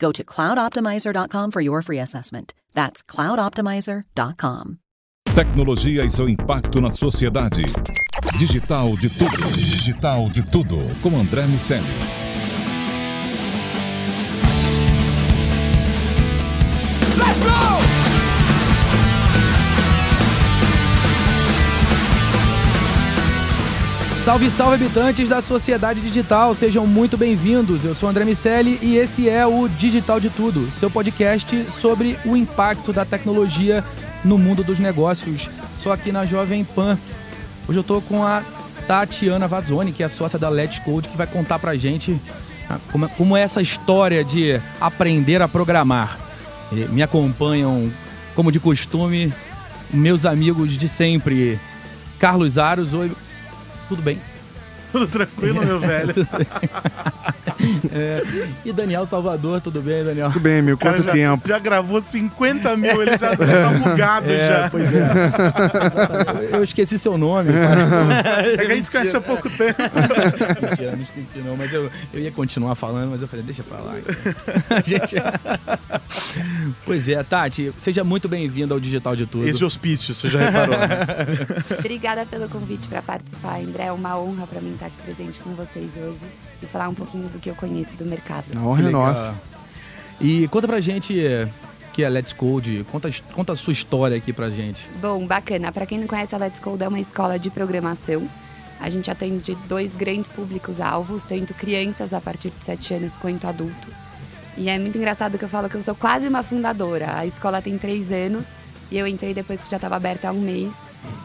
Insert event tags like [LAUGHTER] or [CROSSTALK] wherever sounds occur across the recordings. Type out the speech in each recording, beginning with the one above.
Go to cloudoptimizer.com for your free assessment. That's cloudoptimizer.com. Tecnologia e seu impacto na sociedade. Digital de tudo. Digital de tudo. Com André Miceli. Salve, salve habitantes da sociedade digital, sejam muito bem-vindos. Eu sou André Miceli e esse é o Digital de Tudo, seu podcast sobre o impacto da tecnologia no mundo dos negócios. Só aqui na Jovem Pan. Hoje eu tô com a Tatiana Vazoni, que é sócia da Let's Code, que vai contar pra gente ah, como, como é essa história de aprender a programar. E Me acompanham, como de costume, meus amigos de sempre. Carlos Aros, oi, tudo bem? Tudo tranquilo, meu [LAUGHS] velho? Tudo bem. [LAUGHS] É, e Daniel Salvador, tudo bem, Daniel? Tudo bem, meu. Quanto já, tempo? Já gravou 50 mil, ele já [LAUGHS] tá bugado É, já. pois é. [LAUGHS] Eu esqueci seu nome. cara. É que a gente conhece há pouco tempo. Mentira, não esqueci não, mas eu, eu ia continuar falando, mas eu falei, deixa pra lá. então. A gente... Pois é, Tati, seja muito bem-vindo ao Digital de Tudo. Esse hospício, você já reparou, né? Obrigada pelo convite para participar, André. É uma honra para mim estar aqui presente com vocês hoje e falar um pouquinho do que eu conheço do mercado. A Que honra é nossa. E conta pra gente que é Let's Code, conta, conta a sua história aqui pra gente. Bom, bacana. Para quem não conhece, a Let's Code é uma escola de programação. A gente atende dois grandes públicos-alvos, tanto crianças a partir de 7 anos quanto adulto. E é muito engraçado que eu falo que eu sou quase uma fundadora. A escola tem três anos e eu entrei depois que já estava aberta há um mês.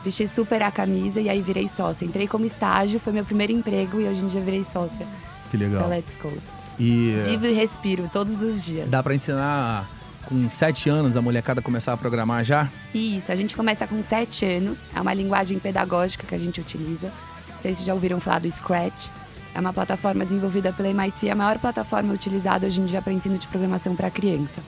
Vesti super a camisa e aí virei sócia. Entrei como estágio, foi meu primeiro emprego e hoje em dia virei sócia Que da legal. Let's Code. E Vivo e respiro todos os dias. dá pra ensinar com sete anos a molecada começar a programar já? Isso, a gente começa com 7 anos. É uma linguagem pedagógica que a gente utiliza. Não sei se já ouviram falar do Scratch. É uma plataforma desenvolvida pela MIT, a maior plataforma utilizada hoje em dia para ensino de programação para criança.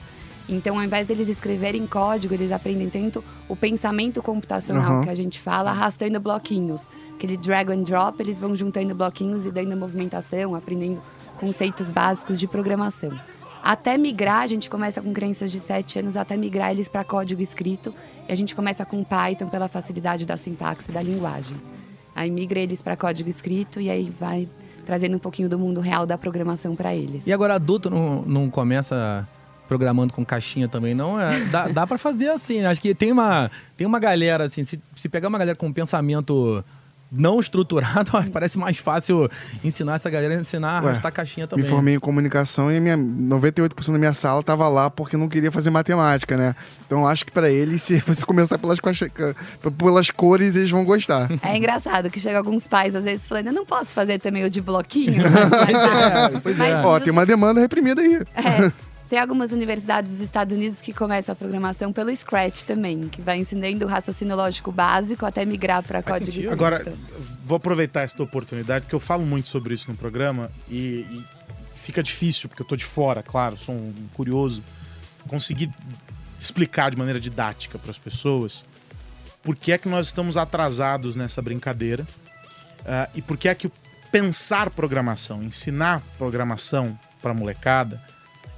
Então, ao invés deles escreverem código, eles aprendem tanto o pensamento computacional Aham. que a gente fala, arrastando bloquinhos. Aquele drag and drop, eles vão juntando bloquinhos e dando movimentação, aprendendo conceitos básicos de programação. Até migrar, a gente começa com crianças de 7 anos, até migrar eles para código escrito. E a gente começa com Python pela facilidade da sintaxe da linguagem. Aí migra eles para código escrito e aí vai trazendo um pouquinho do mundo real da programação para eles. E agora adulto não, não começa programando com caixinha também, não? É, dá, dá para fazer assim. Acho que tem uma, tem uma galera, assim, se, se pegar uma galera com um pensamento não estruturado, [LAUGHS] parece mais fácil ensinar essa galera a ensinar a Ué, arrastar caixinha Me também. formei em comunicação e minha 98% da minha sala tava lá porque não queria fazer matemática, né? Então acho que pra eles, [LAUGHS] se você começar pelas, pelas cores, eles vão gostar. É engraçado que chega alguns pais, às vezes, falando, eu não posso fazer também o de bloquinho. [LAUGHS] Mas, É, pois é. Mas- Ó, tem uma demanda reprimida aí. É, tem algumas universidades dos Estados Unidos que começam a programação pelo Scratch também, que vai ensinando o raciocínio lógico básico até migrar para código sentido. Agora, vou aproveitar essa oportunidade, porque eu falo muito sobre isso no programa e, e fica difícil, porque eu tô de fora, claro, sou um curioso, conseguir explicar de maneira didática para as pessoas por que é que nós estamos atrasados nessa brincadeira ah, e por que é que pensar programação, ensinar programação para molecada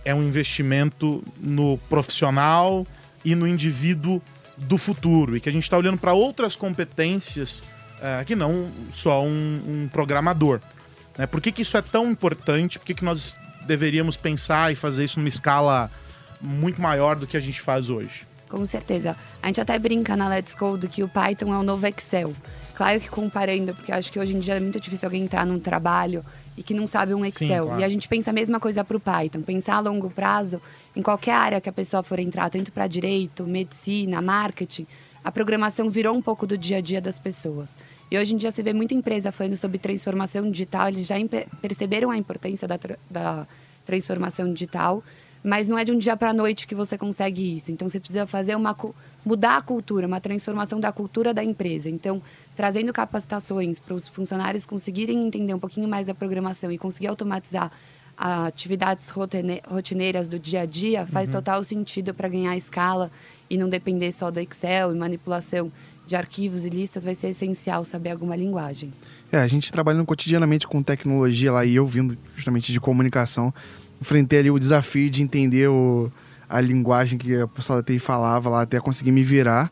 é um investimento no profissional e no indivíduo do futuro e que a gente está olhando para outras competências ah, que não só um, um programador. Né? Por que, que isso é tão importante? Por que, que nós deveríamos pensar e fazer isso numa escala muito maior do que a gente faz hoje? Com certeza. A gente até brinca na Let's Code que o Python é o novo Excel. Claro que comparando, porque acho que hoje em dia é muito difícil alguém entrar num trabalho e que não sabe um Excel. claro. E a gente pensa a mesma coisa para o Python. Pensar a longo prazo, em qualquer área que a pessoa for entrar, tanto para direito, medicina, marketing, a programação virou um pouco do dia a dia das pessoas. E hoje em dia você vê muita empresa falando sobre transformação digital, eles já perceberam a importância da, tra- da transformação digital, mas não é de um dia para a noite que você consegue isso. Então você precisa fazer uma mudar a cultura, uma transformação da cultura da empresa. Então, trazendo capacitações para os funcionários conseguirem entender um pouquinho mais da programação e conseguir automatizar atividades rotine- rotineiras do dia a dia faz total sentido para ganhar escala e não depender só do Excel e manipulação de arquivos e listas vai ser essencial saber alguma linguagem. É, a gente trabalhando cotidianamente com tecnologia lá e eu vindo justamente de comunicação, enfrentei ali o desafio de entender o, a linguagem que a pessoa da TI falava lá até conseguir me virar.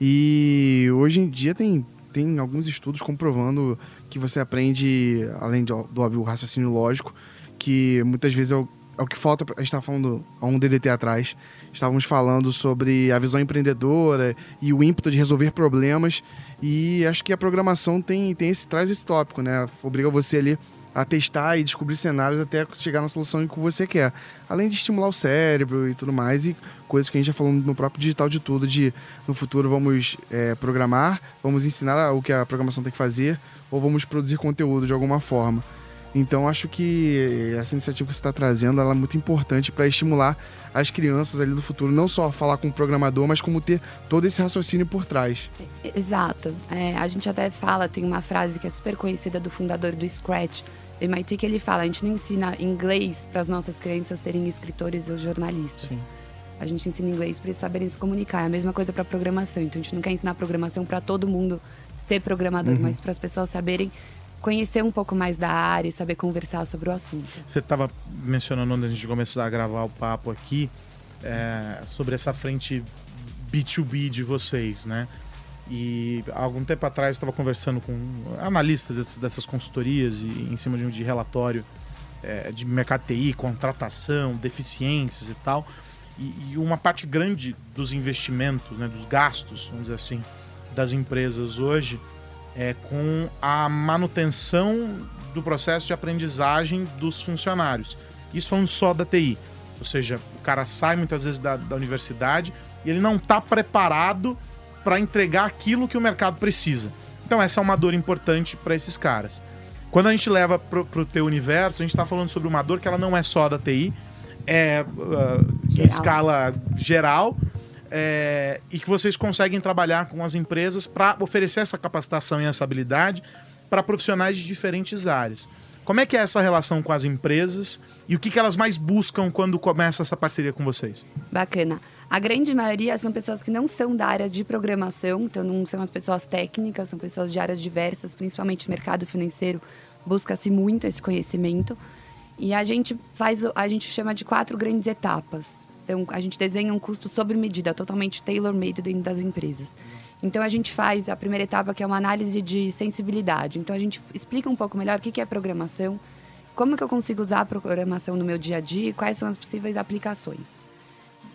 E hoje em dia tem, tem alguns estudos comprovando que você aprende, além de- do óbvio raciocínio lógico, que muitas vezes é o, é o que falta. A gente estava falando há um DDT atrás, estávamos falando sobre a visão empreendedora e o ímpeto de resolver problemas. E acho que a programação tem, tem esse, traz esse tópico, né? Obriga você ali a testar e descobrir cenários até chegar na solução que você quer. Além de estimular o cérebro e tudo mais, e coisas que a gente já falou no próprio digital de tudo, de no futuro vamos é, programar, vamos ensinar o que a programação tem que fazer, ou vamos produzir conteúdo de alguma forma. Então acho que essa iniciativa que você está trazendo é muito importante para estimular as crianças ali do futuro, não só falar com o programador, mas como ter todo esse raciocínio por trás. Exato. É, a gente até fala, tem uma frase que é super conhecida do fundador do Scratch, MIT, que ele fala: a gente não ensina inglês para as nossas crianças serem escritores ou jornalistas. Sim. A gente ensina inglês para eles saberem se comunicar. É a mesma coisa para programação. Então a gente não quer ensinar programação para todo mundo ser programador, mas para as pessoas saberem conhecer um pouco mais da área e saber conversar sobre o assunto. Você estava mencionando antes de começar a gravar o papo aqui é, sobre essa frente B2B de vocês, né? E algum tempo atrás estava conversando com analistas dessas, dessas consultorias e em cima de um de relatório é, de mercado TI, contratação, deficiências e tal. E, e uma parte grande dos investimentos, né, dos gastos, vamos dizer assim, das empresas hoje é com a manutenção do processo de aprendizagem dos funcionários. Isso falando só da TI. Ou seja, o cara sai muitas vezes da, da universidade e ele não está preparado para entregar aquilo que o mercado precisa. Então essa é uma dor importante para esses caras. Quando a gente leva para o teu universo, a gente está falando sobre uma dor que ela não é só da TI, é uh, em escala geral, é, e que vocês conseguem trabalhar com as empresas para oferecer essa capacitação e essa habilidade para profissionais de diferentes áreas. Como é que é essa relação com as empresas e o que, que elas mais buscam quando começa essa parceria com vocês? Bacana. A grande maioria são pessoas que não são da área de programação, então não são as pessoas técnicas, são pessoas de áreas diversas, principalmente mercado financeiro, busca-se muito esse conhecimento. E a gente faz, a gente chama de quatro grandes etapas. Então, a gente desenha um custo sob medida, totalmente tailor-made dentro das empresas. Então, a gente faz a primeira etapa, que é uma análise de sensibilidade. Então, a gente explica um pouco melhor o que é programação, como que eu consigo usar a programação no meu dia a dia e quais são as possíveis aplicações.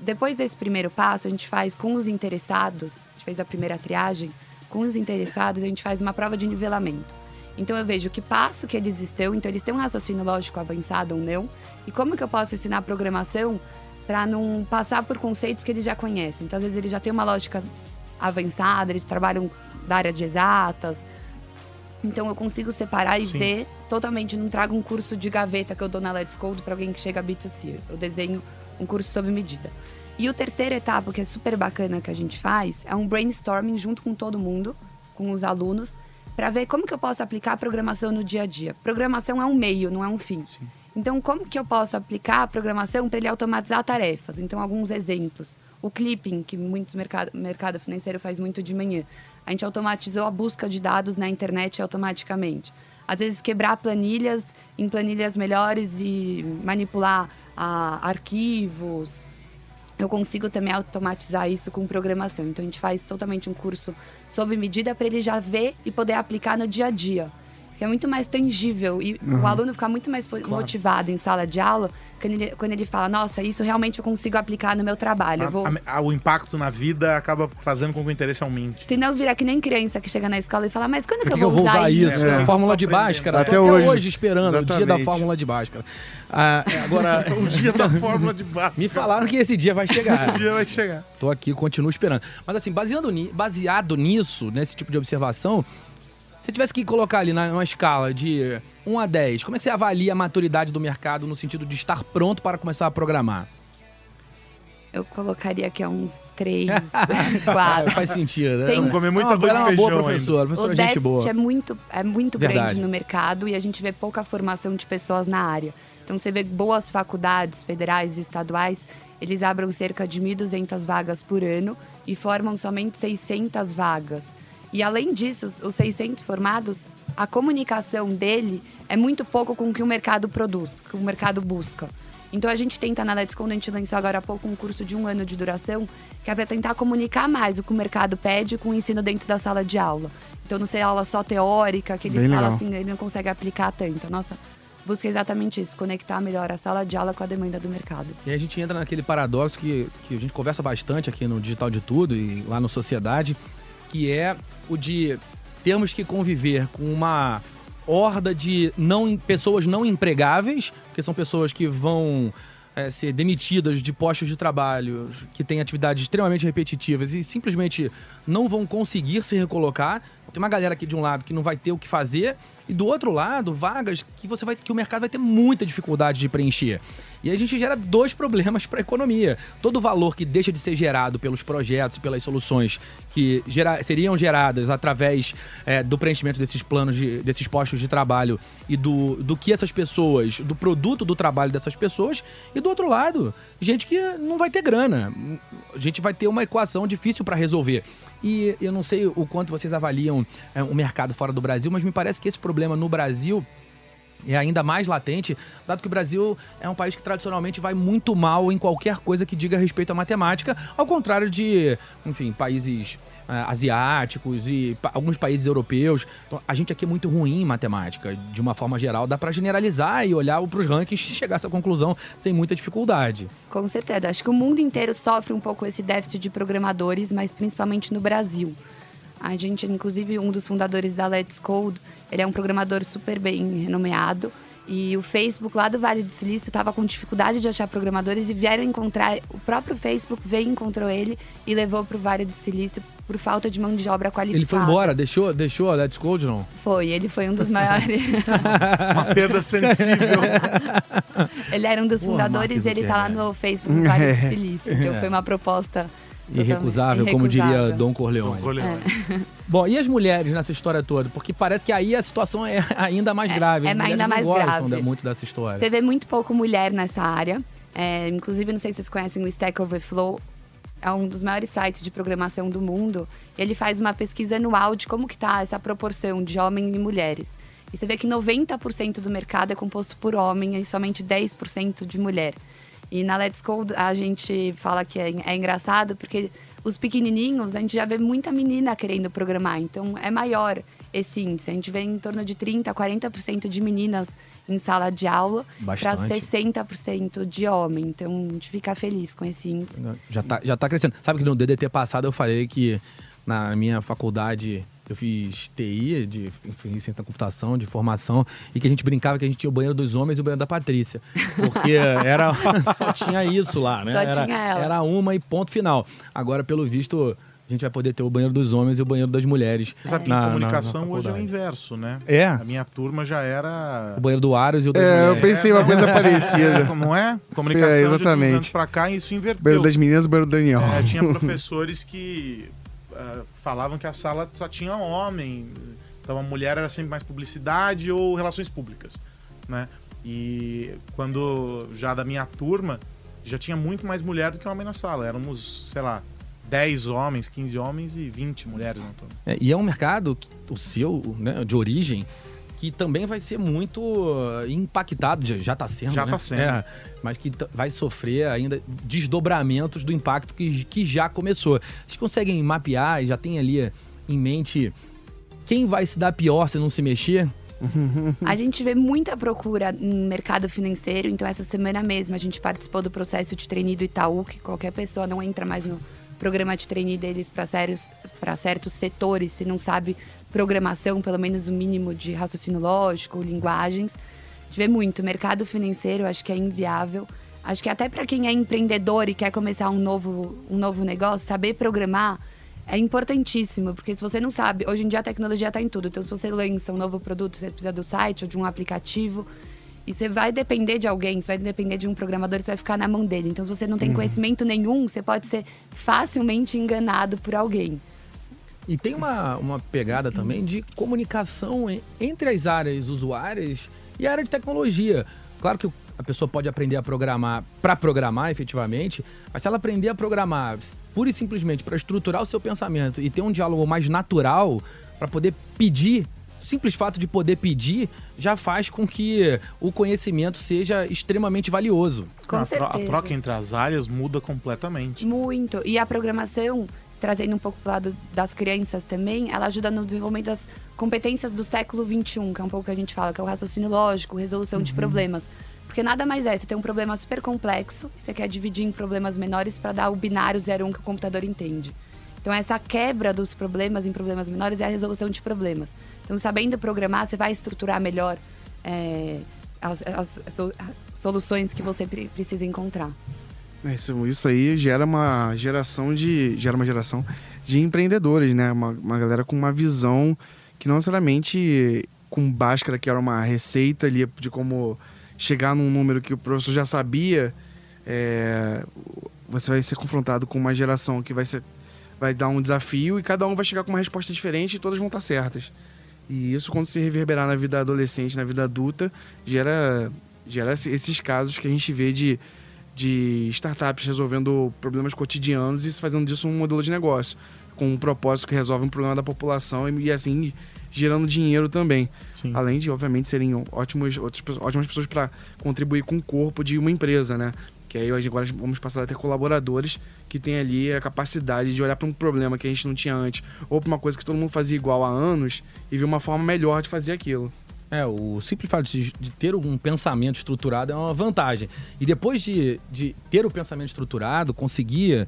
Depois desse primeiro passo, a gente faz com os interessados, a gente fez a primeira triagem, com os interessados, a gente faz uma prova de nivelamento. Então eu vejo que passo que eles estão, então eles têm um raciocínio lógico avançado ou não, e como que eu posso ensinar programação para não passar por conceitos que eles já conhecem. Então às vezes eles já têm uma lógica avançada, eles trabalham da área de exatas. Então eu consigo separar e Sim. ver totalmente, não trago um curso de gaveta que eu dou na Let's Code para alguém que chega a B2C. Eu desenho um curso sob medida. E o terceira etapa, que é super bacana que a gente faz, é um brainstorming junto com todo mundo, com os alunos, para ver como que eu posso aplicar a programação no dia a dia. Programação é um meio, não é um fim. Então, como que eu posso aplicar a programação para ele automatizar tarefas? Então, alguns exemplos. O clipping, que muitos mercado, mercado financeiro faz muito de manhã. A gente automatizou a busca de dados na internet automaticamente. Às vezes, quebrar planilhas em planilhas melhores e manipular ah, arquivos, eu consigo também automatizar isso com programação. Então a gente faz totalmente um curso sob medida para ele já ver e poder aplicar no dia a dia. Que é muito mais tangível e o aluno fica muito mais po- motivado em sala de aula quando ele, quando ele fala, nossa, isso realmente eu consigo aplicar no meu trabalho. Eu vou... A- a- o impacto na vida acaba fazendo com que o interesse aumente. Se não virar que nem criança que chega na escola e fala, mas quando que, que que eu vou usar isso? É, A fórmula de. Bhaskara. Até Tô hoje. hoje esperando o dia da Exatamente. fórmula de Bhaskara. Ah, agora, [LAUGHS] O dia da fórmula de base. me falaram que esse dia vai chegar. [LAUGHS] O dia vai chegar. Tô aqui, continuo esperando. Mas assim, baseando ni- baseado nisso, nesse tipo de observação, se tivesse que colocar ali na- numa escala de 1 a 10, como é que você avalia a maturidade do mercado no sentido de estar pronto para começar a programar? Eu colocaria aqui a uns três, Ah, [LAUGHS] [LAUGHS] quatro. faz sentido, né? Tem- Vamos comer muito Ela arroz é uma boa feijão professora, O professora gente boa. é muito, é muito Verdade. grande no mercado e a gente vê pouca formação de pessoas na área. Então você vê boas faculdades federais e estaduais, eles abrem cerca de 1.200 vagas por ano e formam somente 600 vagas. E além disso, os- os 600 formados, a comunicação dele é muito pouco com o que o mercado produz, que o mercado busca. Então a gente tenta na Let's Go, a gente lançou agora há pouco um curso de um ano de duração, que é para tentar comunicar mais o que o mercado pede com o ensino dentro da sala de aula. Então não ser aula só teórica, que ele Bem fala legal. assim, ele não consegue aplicar tanto. Nossa busca exatamente isso, conectar melhor a sala de aula com a demanda do mercado. E aí a gente entra naquele paradoxo que, que a gente conversa bastante aqui no Digital de Tudo e lá no Sociedade, que é o de termos que conviver com uma horda de não, pessoas não empregáveis, que são pessoas que vão é, ser demitidas de postos de trabalho, que têm atividades extremamente repetitivas e simplesmente não vão conseguir se recolocar. Tem uma galera aqui de um lado que não vai ter o que fazer e do outro lado vagas que você vai que o mercado vai ter muita dificuldade de preencher. E a gente gera dois problemas para a economia. Todo o valor que deixa de ser gerado pelos projetos, pelas soluções que gera- seriam geradas através é, do preenchimento desses planos, de- desses postos de trabalho e do, do que essas pessoas, do produto do trabalho dessas pessoas. E do outro lado, gente que não vai ter grana. A gente vai ter uma equação difícil para resolver. E eu não sei o quanto vocês avaliam é, o mercado fora do Brasil, mas me parece que esse problema no Brasil é ainda mais latente, dado que o Brasil é um país que tradicionalmente vai muito mal em qualquer coisa que diga respeito à matemática, ao contrário de, enfim, países ah, asiáticos e pa- alguns países europeus. Então, a gente aqui é muito ruim em matemática, de uma forma geral. Dá para generalizar e olhar para os rankings e chegar a essa conclusão sem muita dificuldade. Com certeza. Acho que o mundo inteiro sofre um pouco esse déficit de programadores, mas principalmente no Brasil. A gente, inclusive, um dos fundadores da Let's Code, ele é um programador super bem renomeado. E o Facebook lá do Vale do Silício estava com dificuldade de achar programadores e vieram encontrar. O próprio Facebook veio, encontrou ele e levou para o Vale do Silício por falta de mão de obra qualificada. Ele foi embora, deixou, deixou a Let's Code, não? Foi, ele foi um dos maiores. [LAUGHS] Uma perda sensível. ele era um dos Porra, fundadores e ele tá lá Zuckerberg. no Facebook do Vale do [LAUGHS] Silício. Então foi uma proposta Irrecusável, como diria Dom Corleone. Corleone. Bom, e as mulheres nessa história toda? Porque parece que aí a situação é [LAUGHS] ainda mais É, grave. é mulheres ainda não mais gostam grave. muito dessa história. Você vê muito pouco mulher nessa área. É, inclusive, não sei se vocês conhecem o Stack Overflow. É um dos maiores sites de programação do mundo. Ele faz uma pesquisa anual de como que tá essa proporção de homens e mulheres. E você vê que 90% do mercado é composto por homem e somente 10% de mulher. E na Let's Code a gente fala que é, é engraçado porque os pequenininhos a gente já vê muita menina querendo programar. Então é maior esse índice. A gente vê em torno de 30%, 40% de meninas em sala de aula para Bastante. 60% de homem. Então a gente fica feliz com esse índice. Já tá, já tá crescendo. Sabe que no DDT passado eu falei que na minha faculdade eu fiz TI, de enfim, ciência da computação, de formação, e que a gente brincava que a gente tinha o banheiro dos homens e o banheiro da Patrícia. Porque [LAUGHS] era [LAUGHS] só tinha isso lá, né? Só era, tinha ela. era uma e ponto final. Agora, pelo visto, a gente vai poder ter o banheiro dos homens e o banheiro das mulheres. Você sabe que na- em na- na comunicação hoje é o inverso, né? É? A minha turma já era. O banheiro do Aros e o das É, eu mulheres. pensei uma coisa parecida. Não é? Comunicação É, de uns exatamente. anos pra cá, isso inverteu. Banheiro das meninas, banheiro do Daniel. É, tinha [LAUGHS] professores que ah, falavam que a sala só tinha homem. Então a mulher era sempre mais publicidade ou relações públicas, né? E quando já da minha turma, já tinha muito mais mulher do que homem na sala. Éramos, sei lá, 10 homens, 15 homens e 20 mulheres na turma. É, e é um mercado, que- o seu, né, de origem, que também vai ser muito uh, impactado, já- está sendo, Já né? tá sendo. É, mas que vai sofrer ainda desdobramentos do impacto que, que já começou. Vocês conseguem mapear e já tem ali em mente quem vai se dar pior se não se mexer? [LAUGHS] A gente vê muita procura no mercado financeiro, então essa semana mesmo a gente participou do processo de trainee do Itaú, que qualquer pessoa não entra mais no programa de trainee deles para certos setores se não sabe programação, pelo menos o mínimo de raciocínio lógico, linguagens. A gente vê muito. Mercado financeiro, acho que é inviável. Acho que até para quem é empreendedor e quer começar um novo, um novo negócio, saber programar é importantíssimo, porque se você não sabe, hoje em dia a tecnologia está em tudo. Então, se você lança um novo produto, você precisa do site ou de um aplicativo. E você vai depender de alguém, você vai depender de um programador, você vai ficar na mão dele. Então, se você não tem uhum. conhecimento nenhum, você pode ser facilmente enganado por alguém. E tem uma, uma pegada também de comunicação entre as áreas usuárias e a área de tecnologia. Claro que a pessoa pode aprender a programar para programar efetivamente, mas se ela aprender a programar pura e simplesmente para estruturar o seu pensamento e ter um diálogo mais natural para poder pedir simples fato de poder pedir já faz com que o conhecimento seja extremamente valioso. Com a, certeza. a troca entre as áreas muda completamente. Muito. E a programação, trazendo um pouco para o lado das crianças também, ela ajuda no desenvolvimento das competências do século XXI, que é um pouco que a gente fala, que é o raciocínio lógico, resolução uhum. de problemas. Porque nada mais é, você tem um problema super complexo, você quer dividir em problemas menores para dar o binário 0 1 que o computador entende. Então, essa quebra dos problemas em problemas menores é a resolução de problemas. Então, sabendo programar, você vai estruturar melhor é, as, as, as, soluções que você precisa encontrar. É, isso, isso aí gera uma geração de gera uma geração de empreendedores, né? Uma, uma galera com uma visão que não necessariamente com Bhaskara, que era uma receita ali de como chegar num número que o professor já sabia, é, você vai ser confrontado com uma geração que vai, ser, vai dar um desafio e cada um vai chegar com uma resposta diferente e todas vão estar certas. E isso, quando se reverberar na vida adolescente, na vida adulta, gera, gera esses casos que a gente vê de, de startups resolvendo problemas cotidianos e fazendo disso um modelo de negócio, com um propósito que resolve um problema da população e, e assim gerando dinheiro também. Sim. Além de, obviamente, serem ótimos, ótimas pessoas para contribuir com o corpo de uma empresa, né? Que aí agora vamos passar a ter colaboradores que têm ali a capacidade de olhar para um problema que a gente não tinha antes, ou para uma coisa que todo mundo fazia igual há anos e ver uma forma melhor de fazer aquilo. É, o simples fato de, ter um pensamento estruturado é uma vantagem. E depois de, de ter o pensamento estruturado, conseguir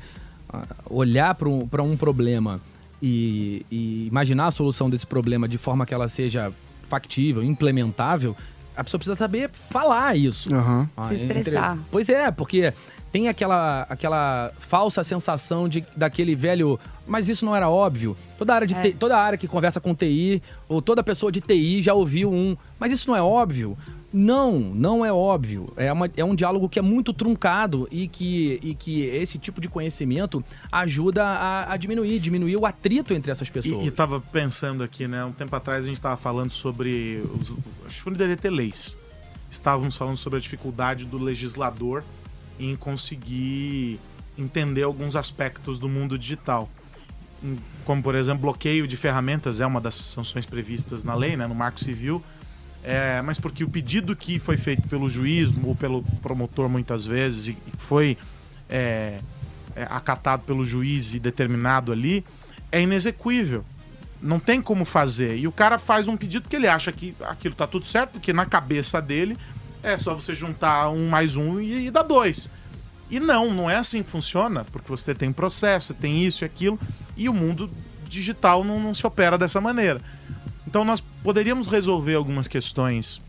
uh, olhar para um, um problema e, e imaginar a solução desse problema de forma que ela seja factível, implementável, a pessoa precisa saber falar isso. Uhum. Ah, Se expressar. Entre... Pois é, porque tem aquela, aquela falsa sensação de daquele velho. Mas isso não era óbvio. Toda área, de é. toda área que conversa com TI, ou toda pessoa de TI já ouviu um. Mas isso não é óbvio. Não, não é óbvio. É, uma, é um diálogo que é muito truncado e que, e que esse tipo de conhecimento ajuda a, a diminuir, diminuir o atrito entre essas pessoas. E, estava pensando aqui, né? Um tempo atrás a gente estava falando sobre. Os, acho que deveria ter leis. Estávamos falando sobre a dificuldade do legislador em conseguir entender alguns aspectos do mundo digital. Como, por exemplo, bloqueio de ferramentas é uma das sanções previstas na lei, né, no Marco Civil é, mas porque o pedido que foi feito pelo juiz ou pelo promotor muitas vezes e foi é, é, acatado pelo juiz e determinado ali é inexequível. Não tem como fazer. E o cara faz um pedido que ele acha que aquilo está tudo certo, porque na cabeça dele é só você juntar um mais um e, e dar dois. E não, não é assim que funciona, porque você tem processo, tem isso e aquilo, e o mundo digital não, não se opera dessa maneira. Então nós poderíamos resolver algumas questões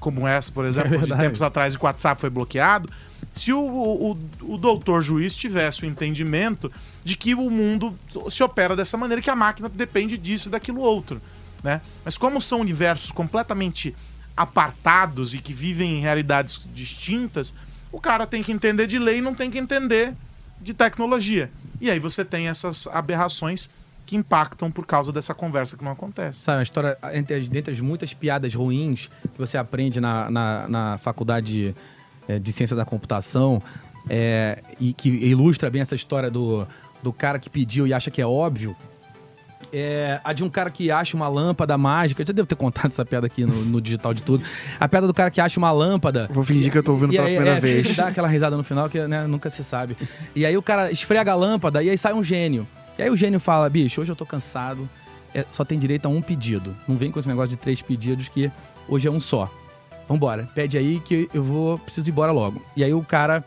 como essa, por exemplo, é de tempos atrás que o WhatsApp foi bloqueado, se o, o, o, doutor juiz tivesse o entendimento de que o mundo se opera dessa maneira, que a máquina depende disso e daquilo outro. Né? Mas como são universos completamente apartados e que vivem em realidades distintas, o cara tem que entender de lei e não tem que entender de tecnologia. E aí você tem essas aberrações que impactam por causa dessa conversa que não acontece. Sabe, uma história, entre, dentre as muitas piadas ruins que você aprende na, na, na faculdade de, é, de ciência da computação, é, e que ilustra bem essa história do, do cara que pediu e acha que é óbvio, é a de um cara que acha uma lâmpada mágica. Eu já devo ter contado essa piada aqui no, no, digital de tudo. A piada do cara que acha uma lâmpada. Vou fingir que eu tô ouvindo pela aí, primeira [LAUGHS] é, vez. Dá aquela risada no final que né, nunca se sabe. E aí o cara esfrega a lâmpada e aí sai um gênio. E aí o gênio fala, bicho, hoje eu tô cansado, é, só tem direito a um pedido. Não vem com esse negócio de três pedidos que hoje é um só. Vambora, pede aí que eu vou, preciso ir embora logo. E aí o cara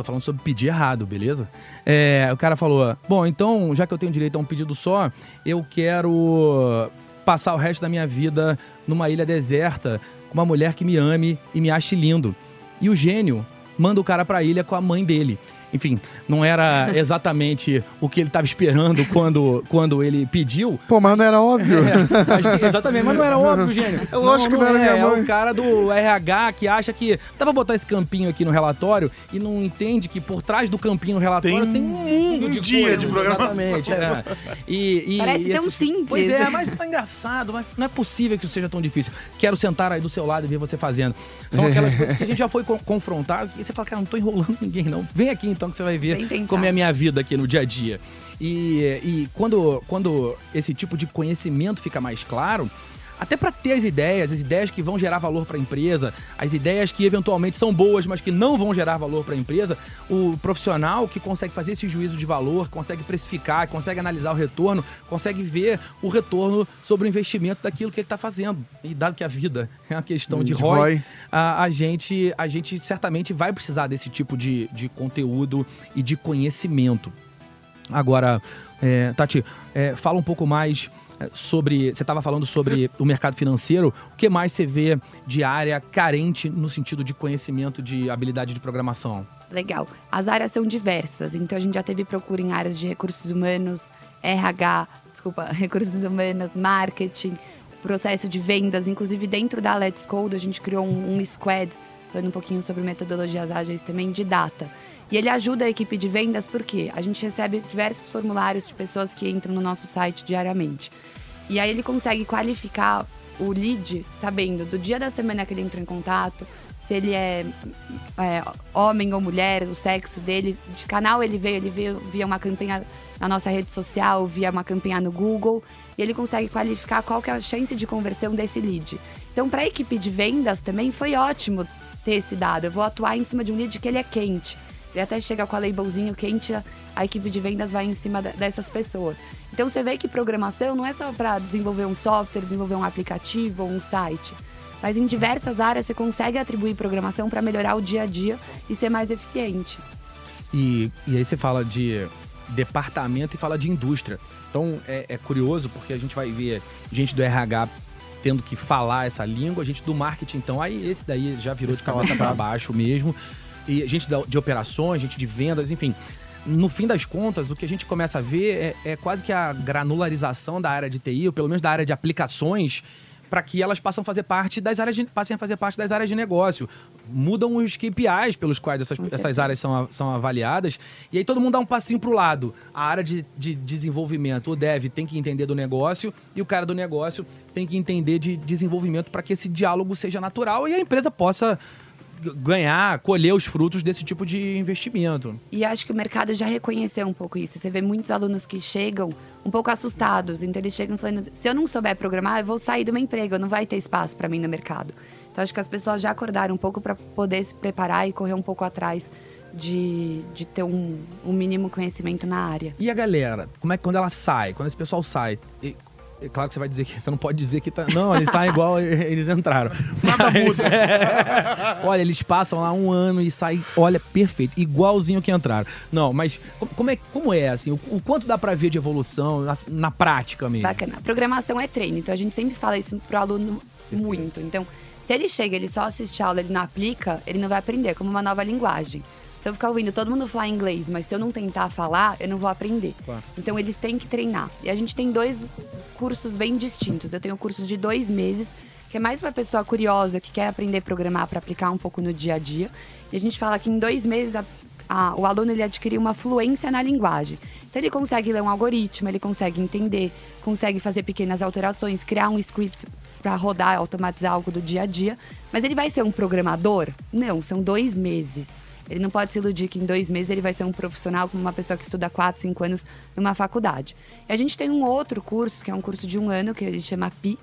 Tô falando sobre pedir errado, beleza? É, o cara falou: Bom, então, já que eu tenho direito a um pedido só, eu quero passar o resto da minha vida numa ilha deserta com uma mulher que me ame e me ache lindo. E o gênio manda o cara pra ilha com a mãe dele enfim, não era exatamente o que ele estava esperando quando, quando ele pediu. Pô, mas não era óbvio. É, que, exatamente, mas não era óbvio, [LAUGHS] gênio. É lógico não, não que não era é, minha mãe. É o cara do RH que acha que dá pra botar esse campinho aqui no relatório e não entende que por trás do campinho no relatório tem, tem um mundo um de dia coisas, de programação. Exatamente, é. E, e, Parece e tão esse, simples. Pois é, mas tá engraçado, mas não é possível que isso seja tão difícil. Quero sentar aí do seu lado e ver você fazendo. São aquelas coisas que a gente já foi confrontado e você fala, cara, não tô enrolando ninguém não. Vem aqui então que você vai ver como é a minha vida aqui no dia a dia. E, e quando, quando esse tipo de conhecimento fica mais claro, até para ter as ideias, as ideias que vão gerar valor para a empresa, as ideias que eventualmente são boas, mas que não vão gerar valor para a empresa, o profissional que consegue fazer esse juízo de valor, consegue precificar, consegue analisar o retorno, consegue ver o retorno sobre o investimento daquilo que ele está fazendo. E dado que a vida é uma questão de, de ROI, ROI. A, a, gente, a gente certamente vai precisar desse tipo de, de conteúdo e de conhecimento. Agora, é, Tati, é, fala um pouco mais sobre. Você estava falando sobre o mercado financeiro. O que mais você vê de área carente no sentido de conhecimento de habilidade de programação? Legal. As áreas são diversas, então a gente já teve procura em áreas de recursos humanos, RH, desculpa, [LAUGHS] recursos humanos, marketing, processo de vendas, inclusive dentro da Let's Code a gente criou um, um squad, falando um pouquinho sobre metodologias ágeis também, de data. E ele ajuda a equipe de vendas porque a gente recebe diversos formulários de pessoas que entram no nosso site diariamente. E aí ele consegue qualificar o lead sabendo do dia da semana que ele entrou em contato, se ele é, é, homem ou mulher, o sexo dele, de canal ele veio, ele veio via uma campanha na nossa rede social, via uma campanha no Google, e ele consegue qualificar qual que é a chance de conversão desse lead. Então, para a equipe de vendas também foi ótimo ter esse dado. Eu vou atuar em cima de um lead que ele é quente. Ele até chega com a labelzinho quente, a equipe de vendas vai em cima dessas pessoas. Então você vê que programação não é só para desenvolver um software, desenvolver um aplicativo ou um site. Mas em diversas áreas você consegue atribuir programação para melhorar o dia a dia e ser mais eficiente. E, e aí você fala de departamento e fala de indústria. Então é, é curioso porque a gente vai ver gente do RH tendo que falar essa língua, a gente do marketing, então aí esse daí já virou de cabeça para baixo mesmo e gente de operações, gente de vendas, enfim. No fim das contas, o que a gente começa a ver é, é quase que a granularização da área de TI, ou pelo menos da área de aplicações, para que elas passem a fazer parte das áreas de, passem a fazer parte das áreas de negócio. Mudam os KPIs pelos quais essas, essas áreas são, são avaliadas. E aí todo mundo dá um passinho para o lado. A área de, de desenvolvimento, o dev, tem que entender do negócio e o cara do negócio tem que entender de desenvolvimento para que esse diálogo seja natural e a empresa possa ganhar, colher os frutos desse tipo de investimento. E acho que o mercado já reconheceu um pouco isso. Você vê muitos alunos que chegam um pouco assustados. Então eles chegam falando: se eu não souber programar, eu vou sair do meu emprego, não vai ter espaço para mim no mercado. Então acho que as pessoas já acordaram um pouco para poder se preparar e correr um pouco atrás. De, de ter um, um mínimo conhecimento na área. E a galera, como é que quando ela sai, quando esse pessoal sai, é claro que você vai dizer que você não pode dizer que tá. Não, eles saem igual [LAUGHS] eles entraram. Nada muda. É, olha, eles passam lá um ano e saem, olha, perfeito, igualzinho que entraram. Não, mas como é, como é assim? O, o quanto dá para ver de evolução na, na, prática mesmo? Bacana. A programação é treino, então a gente sempre fala isso pro aluno muito. Então, se ele chega, ele só assiste a aula, ele não aplica, ele não vai aprender, como uma nova linguagem. Se eu ficar ouvindo todo mundo falar inglês, mas se eu não tentar falar, eu não vou aprender. Claro. Então eles têm que treinar. E a gente tem dois cursos bem distintos. Eu tenho cursos de dois meses, que é mais uma pessoa curiosa que quer aprender a programar para aplicar um pouco no dia a dia. E a gente fala que em dois meses a, a, o aluno ele adquire uma fluência na linguagem. Então ele consegue ler um algoritmo, ele consegue entender, consegue fazer pequenas alterações, criar um script para rodar, automatizar algo do dia a dia. Mas ele vai ser um programador? Não, são dois meses. Ele não pode se iludir que em dois meses ele vai ser um profissional como uma pessoa que estuda quatro, cinco anos numa faculdade. E a gente tem um outro curso, que é um curso de um ano, que ele chama PI,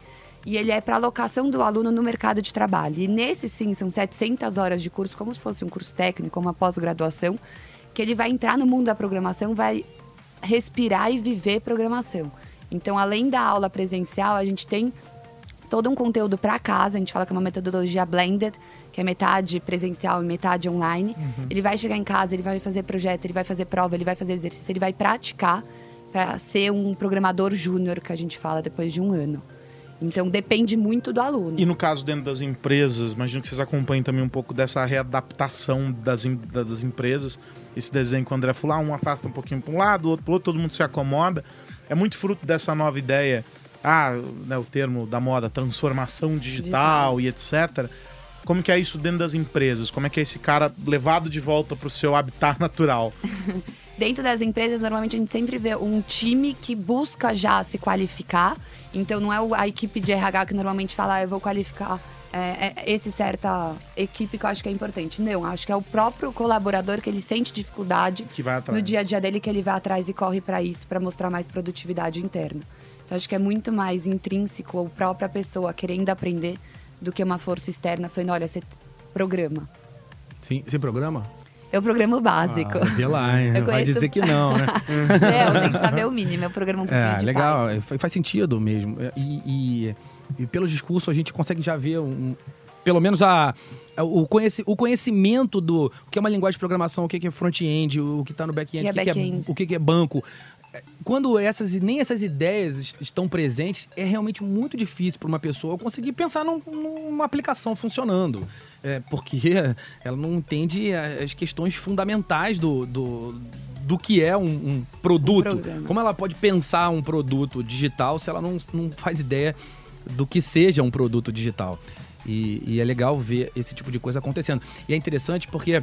e ele é para alocação do aluno no mercado de trabalho. E nesse, sim, são 700 horas de curso, como se fosse um curso técnico, uma pós-graduação, que ele vai entrar no mundo da programação, vai respirar e viver programação. Então, além da aula presencial, a gente tem todo um conteúdo para casa. A gente fala que é uma metodologia blended, que é metade presencial e metade online. Ele vai chegar em casa, ele vai fazer projeto, ele vai fazer prova, ele vai fazer exercício, ele vai praticar para ser um programador júnior, que a gente fala depois de um ano. Então, depende muito do aluno. E no caso dentro das empresas, imagino que vocês acompanhem também um pouco dessa readaptação das, das empresas. Esse desenho que o André falou, um afasta um pouquinho para um lado, o outro para outro, todo mundo se acomoda. É muito fruto dessa nova ideia, ah, né, o termo da moda, transformação digital, e etc. Como que é isso dentro das empresas? Como é que é esse cara levado de volta para o seu habitat natural? [LAUGHS] Dentro das empresas, normalmente a gente sempre vê um time que busca já se qualificar. Então, não é a equipe de RH que normalmente fala, ah, eu vou qualificar é, é, esse certa equipe que eu acho que é importante. Não, acho que é o próprio colaborador que ele sente dificuldade Que vai atrás. no dia a dia dele que ele vai atrás e corre para isso, para mostrar mais produtividade interna. Então, acho que é muito mais intrínseco ou própria pessoa querendo aprender do que uma força externa falando, olha, você programa. Sim, sem programa? Eu programo básico. Ah, vê lá, [LAUGHS] hein? Eu vai conheço- dizer que não, né? [LAUGHS] é, eu tenho que saber o mínimo. Eu programo um pouquinho É, de legal, Python. é, fa- faz sentido mesmo. É, E, e, e pelo discurso a gente consegue já ver um, pelo menos a, o, conheci, o conhecimento do o que é uma linguagem de programação, o que é front-end, o que está no back-end, O que é é, back-end. o que é banco. Quando essas, nem essas ideias est- estão presentes, é realmente muito difícil para uma pessoa conseguir pensar num- numa aplicação funcionando. É, porque [LAUGHS] ela não entende as questões fundamentais do, do, do que é um, um produto. programa. Como ela pode pensar um produto digital se ela não, não faz ideia do que seja um produto digital? E, e é legal ver esse tipo de coisa acontecendo. E é interessante porque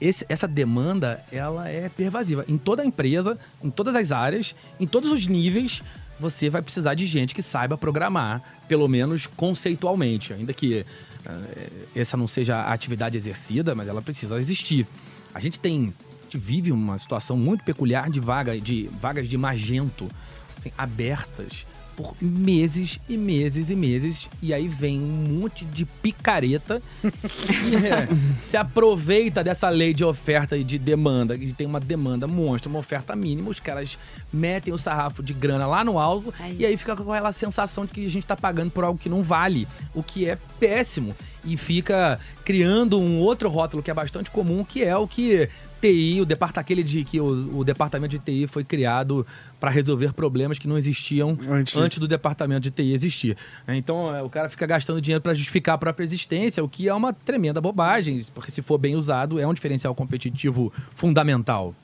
esse- essa demanda ela é pervasiva. Em toda a empresa, em todas as áreas, em todos os níveis, você vai precisar de gente que saiba programar, pelo menos conceitualmente. Ainda que é, essa não seja a atividade exercida, mas ela precisa existir. A gente tem. A gente vive uma situação muito peculiar de, vaga, de vagas de magento assim, abertas por meses e meses e meses. E aí vem um monte de picareta que é, se aproveita dessa lei de oferta e de demanda, que tem uma demanda monstra, uma oferta mínima, os caras metem o sarrafo de grana lá no alto e aí fica com aquela sensação de que a gente tá pagando por algo que não vale, o que é péssimo. E fica criando um outro rótulo que é bastante comum, que é o que TI, o departamento aquele de que o, o departamento de TI foi criado para resolver problemas que não existiam Antes antes, do departamento de TI existir. Então é, o cara fica gastando dinheiro para justificar a própria existência, o que é uma tremenda bobagem, porque se for bem usado é um diferencial competitivo fundamental.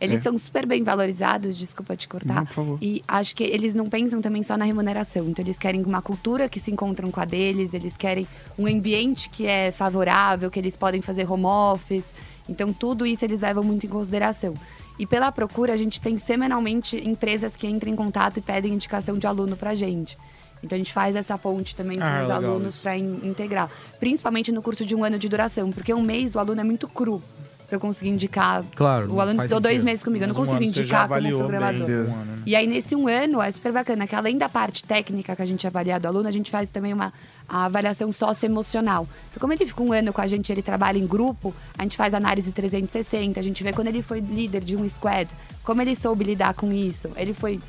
Eles É. são super bem valorizados, desculpa te cortar. Não, por favor. E acho que eles não pensam também só na remuneração. Então, eles querem uma cultura que se encontram com a deles, eles querem um ambiente que é favorável, que eles podem fazer home office. Então, tudo isso eles levam muito em consideração. E pela procura, a gente tem semanalmente empresas que entram em contato e pedem indicação de aluno pra gente. Então, a gente faz essa ponte também com Ah, os alunos para integrar. Principalmente no curso de um ano de duração, porque um mês o aluno é muito cru para eu conseguir indicar. Claro, O aluno estudou dois meses comigo, eu não um consigo indicar como avaliou programador. bem um ano, né? E aí, nesse um ano, é super bacana que além da parte técnica que a gente avalia do aluno, a gente faz também uma a avaliação socioemocional. Então, como ele fica um ano com a gente, ele trabalha em grupo, a gente faz análise 360, a gente vê quando ele foi líder de um squad, como ele soube lidar com isso. Ele foi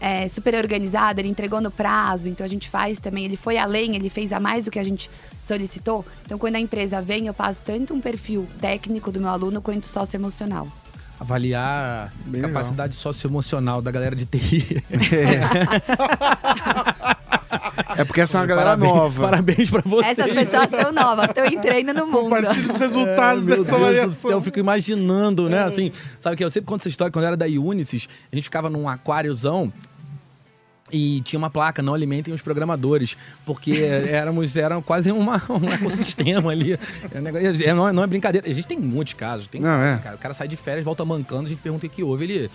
é, super organizado, ele entregou no prazo, então a gente faz também, ele foi além, ele fez a mais do que a gente solicitou. Então, quando a empresa vem, eu passo tanto um perfil técnico do meu aluno quanto socioemocional. Avaliar Bem a legal. capacidade socioemocional da galera de TI. [LAUGHS] É porque essa é uma galera Parabéns- nova. Parabéns pra vocês. Essas pessoas são novas, estão entrando no mundo. Compartilhe os resultados Meu dessa avaliação. céu, eu fico imaginando, né? Assim, sabe que eu sempre conto essa história, quando eu era da Unisys, a gente ficava num aquáriozão e tinha uma placa, não alimentem os programadores, porque [LAUGHS] éramos, era quase uma, um ecossistema ali. É um negócio- é- não, é, não é brincadeira. A gente tem muitos casos. Tem, Não, é. cara, o cara sai de férias, volta mancando, a gente pergunta o que houve, ele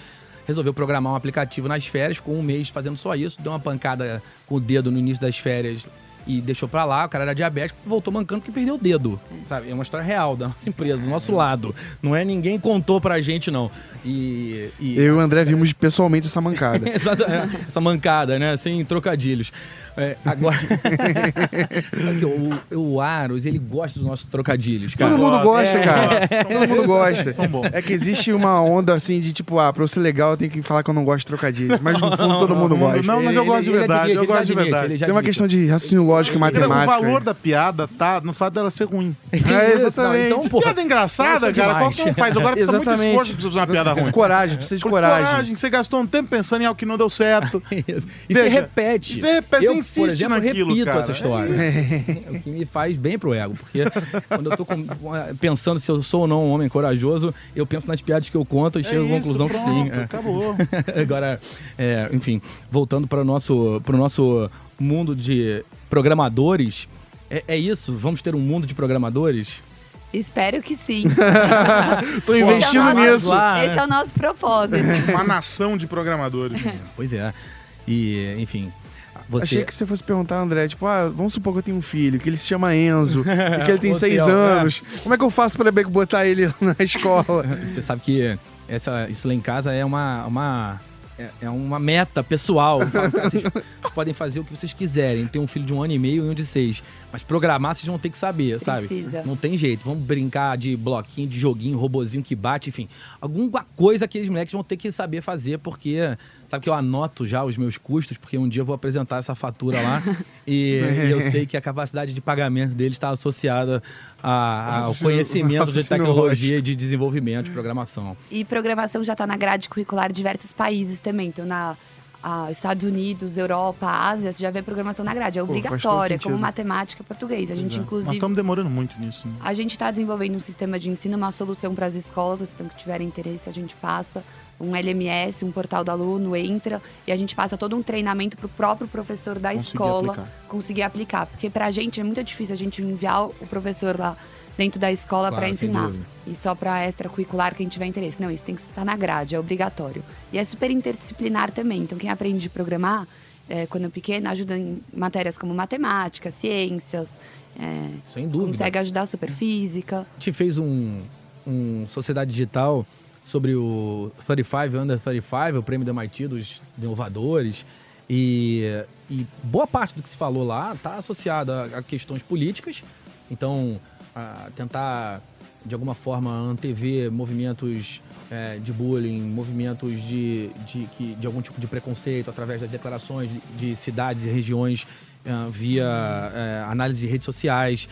resolveu programar um aplicativo nas férias, ficou um mês fazendo só isso, deu uma pancada com o dedo no início das férias e deixou pra lá, o cara era diabético, voltou mancando porque perdeu o dedo, sabe? É uma história real da nossa empresa, do nosso lado. Não é ninguém contou pra gente, não. E... e... Eu e o André vimos pessoalmente essa mancada. [LAUGHS] Exato, é, essa mancada, né? Sem trocadilhos. É, agora. [LAUGHS] Sabe que o, o Aros, ele gosta dos nossos trocadilhos, cara. Todo mundo gosta, É, cara. são Todo mundo gosta. são bons. É que existe uma onda assim de tipo, ah, pra eu ser legal eu tenho que falar que eu não gosto de trocadilhos. Mas no [LAUGHS] fundo todo mundo não, gosta. não, mas eu gosto de verdade, admite, eu gosto de verdade. Tem uma questão de raciocínio lógico e O matemática. valor aí. da piada tá no fato dela ser ruim. É, Isso, exatamente. não, então, pô, piada engraçada, sou cara, demais. qualquer um faz. Agora precisa muito Exatamente. esforço pra fazer uma piada ruim. Coragem, precisa de Por coragem. Você gastou um tempo pensando em algo que não deu certo. [LAUGHS] E você Veja, repete. e você repete, eu, você insiste por exemplo, naquilo, repito cara. essa história. o que me faz bem pro ego. Porque quando eu tô com- pensando se eu sou ou não um homem corajoso, eu penso nas piadas que eu conto e chego à É conclusão que sim. pronto, é. Acabou. [LAUGHS] Agora, é, enfim, voltando para o nosso, pro nosso mundo de programadores, é, é isso? Vamos ter um mundo de programadores? Espero que sim. [LAUGHS] Tô investindo Então, nisso. lá, Esse né? é o nosso propósito. [LAUGHS] Uma nação de programadores. Pois é. E, enfim, você... Achei que você fosse perguntar, André, tipo, ah, vamos supor que eu tenho um filho, que ele se chama Enzo, [LAUGHS] e que ele tem seis né? anos. Como é que eu faço pra botar ele na escola? Você sabe que essa, isso lá em casa é uma, uma, é, é uma meta pessoal. Falo, cara, vocês [LAUGHS] podem fazer o que vocês quiserem. Tem um filho de um ano e meio e um de seis. Mas programar vocês vão ter que saber, sabe? Precisa. Não tem jeito. Vamos brincar de bloquinho, de joguinho, robozinho que bate, enfim. Alguma coisa que aqueles moleques vão ter que saber fazer, porque sabe que eu anoto já os meus custos, porque um dia eu vou apresentar essa fatura lá [LAUGHS] e, e eu sei que a capacidade de pagamento deles está associada a- ao Raciocínio- conhecimento de tecnologia, de desenvolvimento, de programação. E programação já está na grade curricular de diversos países também. Então, na ah, Estados Unidos, Europa, Ásia, você já vê programação na grade. É obrigatória, como matemática português. A gente, é. Nós inclusive, estamos demorando muito nisso. né? a gente está desenvolvendo um sistema de ensino, uma solução para as escolas. Então, que tiverem interesse, a gente passa um LMS, um portal do aluno, entra e a gente passa todo um treinamento para o próprio professor da Conseguir escola aplicar. conseguir aplicar. Porque para a gente é muito difícil a gente enviar o professor lá dentro da escola Claro, para ensinar. E só para extracurricular quem tiver interesse. Não, isso tem que estar na grade, é obrigatório. E é super interdisciplinar também. Então, quem aprende a programar, é, quando é pequeno, ajuda em matérias como matemática, ciências, é, Sem dúvida. consegue ajudar super física. A gente fez um, um Sociedade Digital sobre o 35 Under 35, o prêmio do MIT dos inovadores. E, e boa parte do que se falou lá está associada a, questões políticas. Então, tentar, de alguma forma, antever movimentos é, de bullying, movimentos de, de, de algum tipo de preconceito através das declarações de, de cidades e regiões é, via é, análise de redes sociais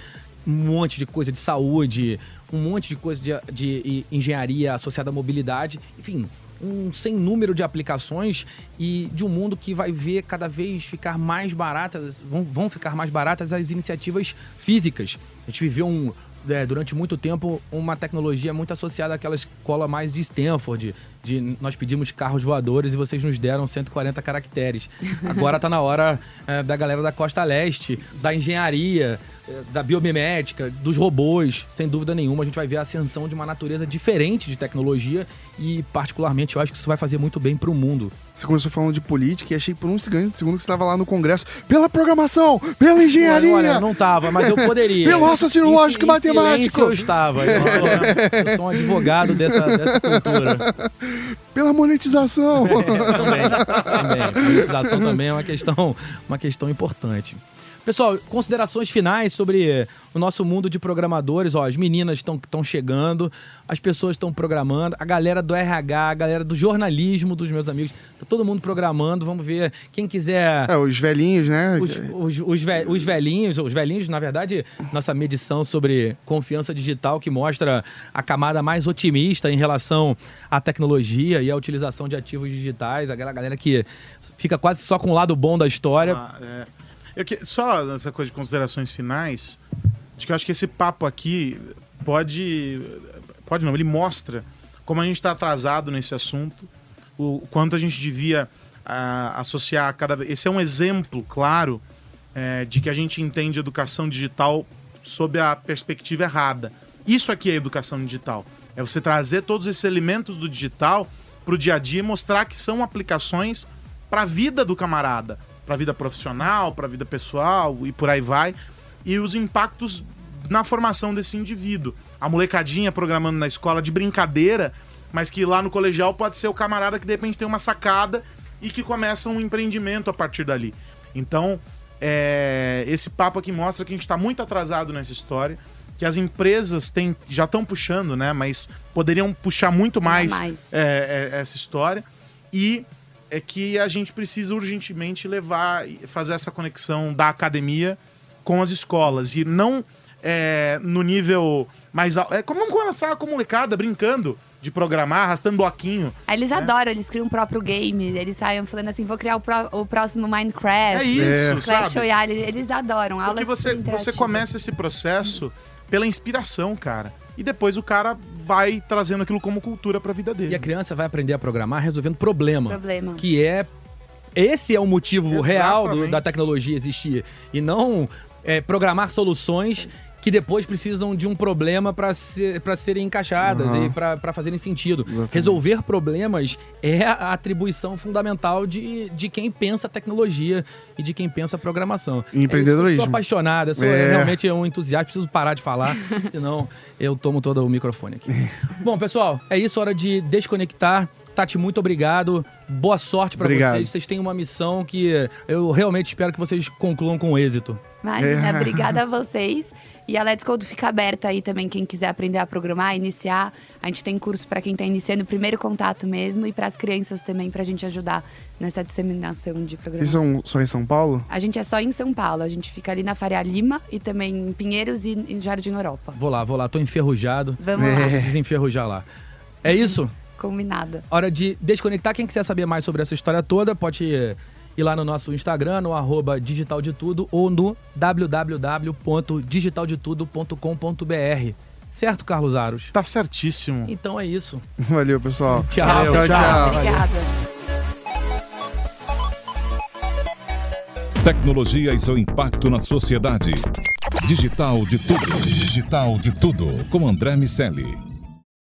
um monte de coisa de saúde, um monte de coisa de, de engenharia associada à mobilidade, enfim, um sem número de aplicações e de um mundo que vai ver cada vez ficar mais baratas, vão, vão ficar mais baratas as iniciativas físicas. A gente viveu um, é, durante muito tempo uma tecnologia muito associada àquela escola mais de Stanford, de nós pedimos carros voadores e vocês nos deram 140 caracteres. Agora está na hora é, da galera da costa leste, da engenharia, é, da biomimética, dos robôs. Sem dúvida nenhuma, a gente vai ver a ascensão de uma natureza diferente de tecnologia e, particularmente, eu acho que isso vai fazer muito bem para o mundo. Você começou falando de política e achei por um segundo, segundo que você estava lá no Congresso. Pela programação, pela engenharia, Olha, não tava, mas eu poderia. Pelo raciocínio lógico e em matemático. Eu estava. Eu sou, eu sou um advogado dessa, dessa cultura. [LAUGHS] pela monetização. [LAUGHS] também, também. A monetização também é uma questão, uma questão importante. Pessoal, considerações finais sobre o nosso mundo de programadores. Ó, as meninas estão chegando, as pessoas estão programando, a galera do RH, a galera do jornalismo dos meus amigos, tá todo mundo programando. Vamos ver quem quiser. é, os velhinhos, né? Os, os, os, ve- os velhinhos, os velhinhos, na verdade, nossa medição sobre confiança digital que mostra a camada mais otimista em relação à tecnologia e à utilização de ativos digitais, aquela galera que fica quase só com o lado bom da história. Ah, é. Eu que- só essa coisa de considerações finais, acho que eu acho que esse papo aqui pode. Pode não, ele mostra como a gente está atrasado nesse assunto, o quanto a gente devia ah, associar cada vez. Esse é um exemplo claro é, de que a gente entende educação digital sob a perspectiva errada. Isso aqui é educação digital. É você trazer todos esses elementos do digital para o dia a dia e mostrar que são aplicações para a vida do camarada, para a vida profissional, para a vida pessoal e por aí vai. E os impactos na formação desse indivíduo. A molecadinha programando na escola de brincadeira, mas que lá no colegial pode ser o camarada que de repente tem uma sacada e que começa um empreendimento a partir dali. Então, é, esse papo aqui mostra que a gente está muito atrasado nessa história, que as empresas têm, já estão puxando, né? Mas poderiam puxar muito mais, mais. é, é, essa história. E é que a gente precisa urgentemente levar, fazer essa conexão da academia com as escolas. E não é, no nível mais alto. É como vamos começar com a molecada brincando de programar, arrastando bloquinho. Aí Eles adoram, eles criam um próprio game, eles saem falando assim, vou criar o, pró- o próximo Minecraft. É isso, Clash sabe? Royale, eles adoram. Porque você, você começa esse processo pela inspiração, cara. E depois o cara vai trazendo aquilo como cultura pra vida dele. E a criança vai aprender a programar resolvendo problema. Problema. Que é. Esse é o motivo real do- Exatamente. da tecnologia existir. E não é, programar soluções que depois precisam de um problema para ser, pra serem encaixadas Aham. e para fazerem sentido. Exatamente. Resolver problemas é a atribuição fundamental de, de quem pensa tecnologia e de quem pensa programação. E empreendedorismo. É isso, eu sou apaixonado, eu sou É. realmente um entusiasta, preciso parar de falar, [LAUGHS] senão eu tomo todo o microfone aqui. [LAUGHS] Bom, pessoal, é isso, hora de desconectar. Tati, muito obrigado. Boa sorte pra Obrigado. vocês. Vocês têm uma missão que eu realmente espero que vocês concluam com êxito. Imagina, É. obrigada a vocês. E a Let's Code fica aberta aí também, quem quiser aprender a programar, iniciar. A gente tem curso para quem está iniciando, primeiro contato mesmo, e para as crianças também, para a gente ajudar nessa disseminação de Vocês programação. são só em São Paulo? A gente é só em São Paulo, a gente fica ali na Faria Lima e também em Pinheiros e em Jardim Europa. Vou lá, vou lá, tô enferrujado. Vamos lá, [LAUGHS] Desenferrujar lá. É isso? combinada. Hora de desconectar. Quem quiser saber mais sobre essa história toda, pode ir lá no nosso Instagram, no arroba digital de tudo, ou no www.digitaldetudo.com.br. Certo, Carlos Aros? Tá certíssimo. Então é isso. Valeu, pessoal. [LAUGHS] Tchau, tchau. pessoal. tchau. Obrigada. Tecnologia e seu impacto na sociedade. Digital de tudo. Digital de tudo. Com André Miceli.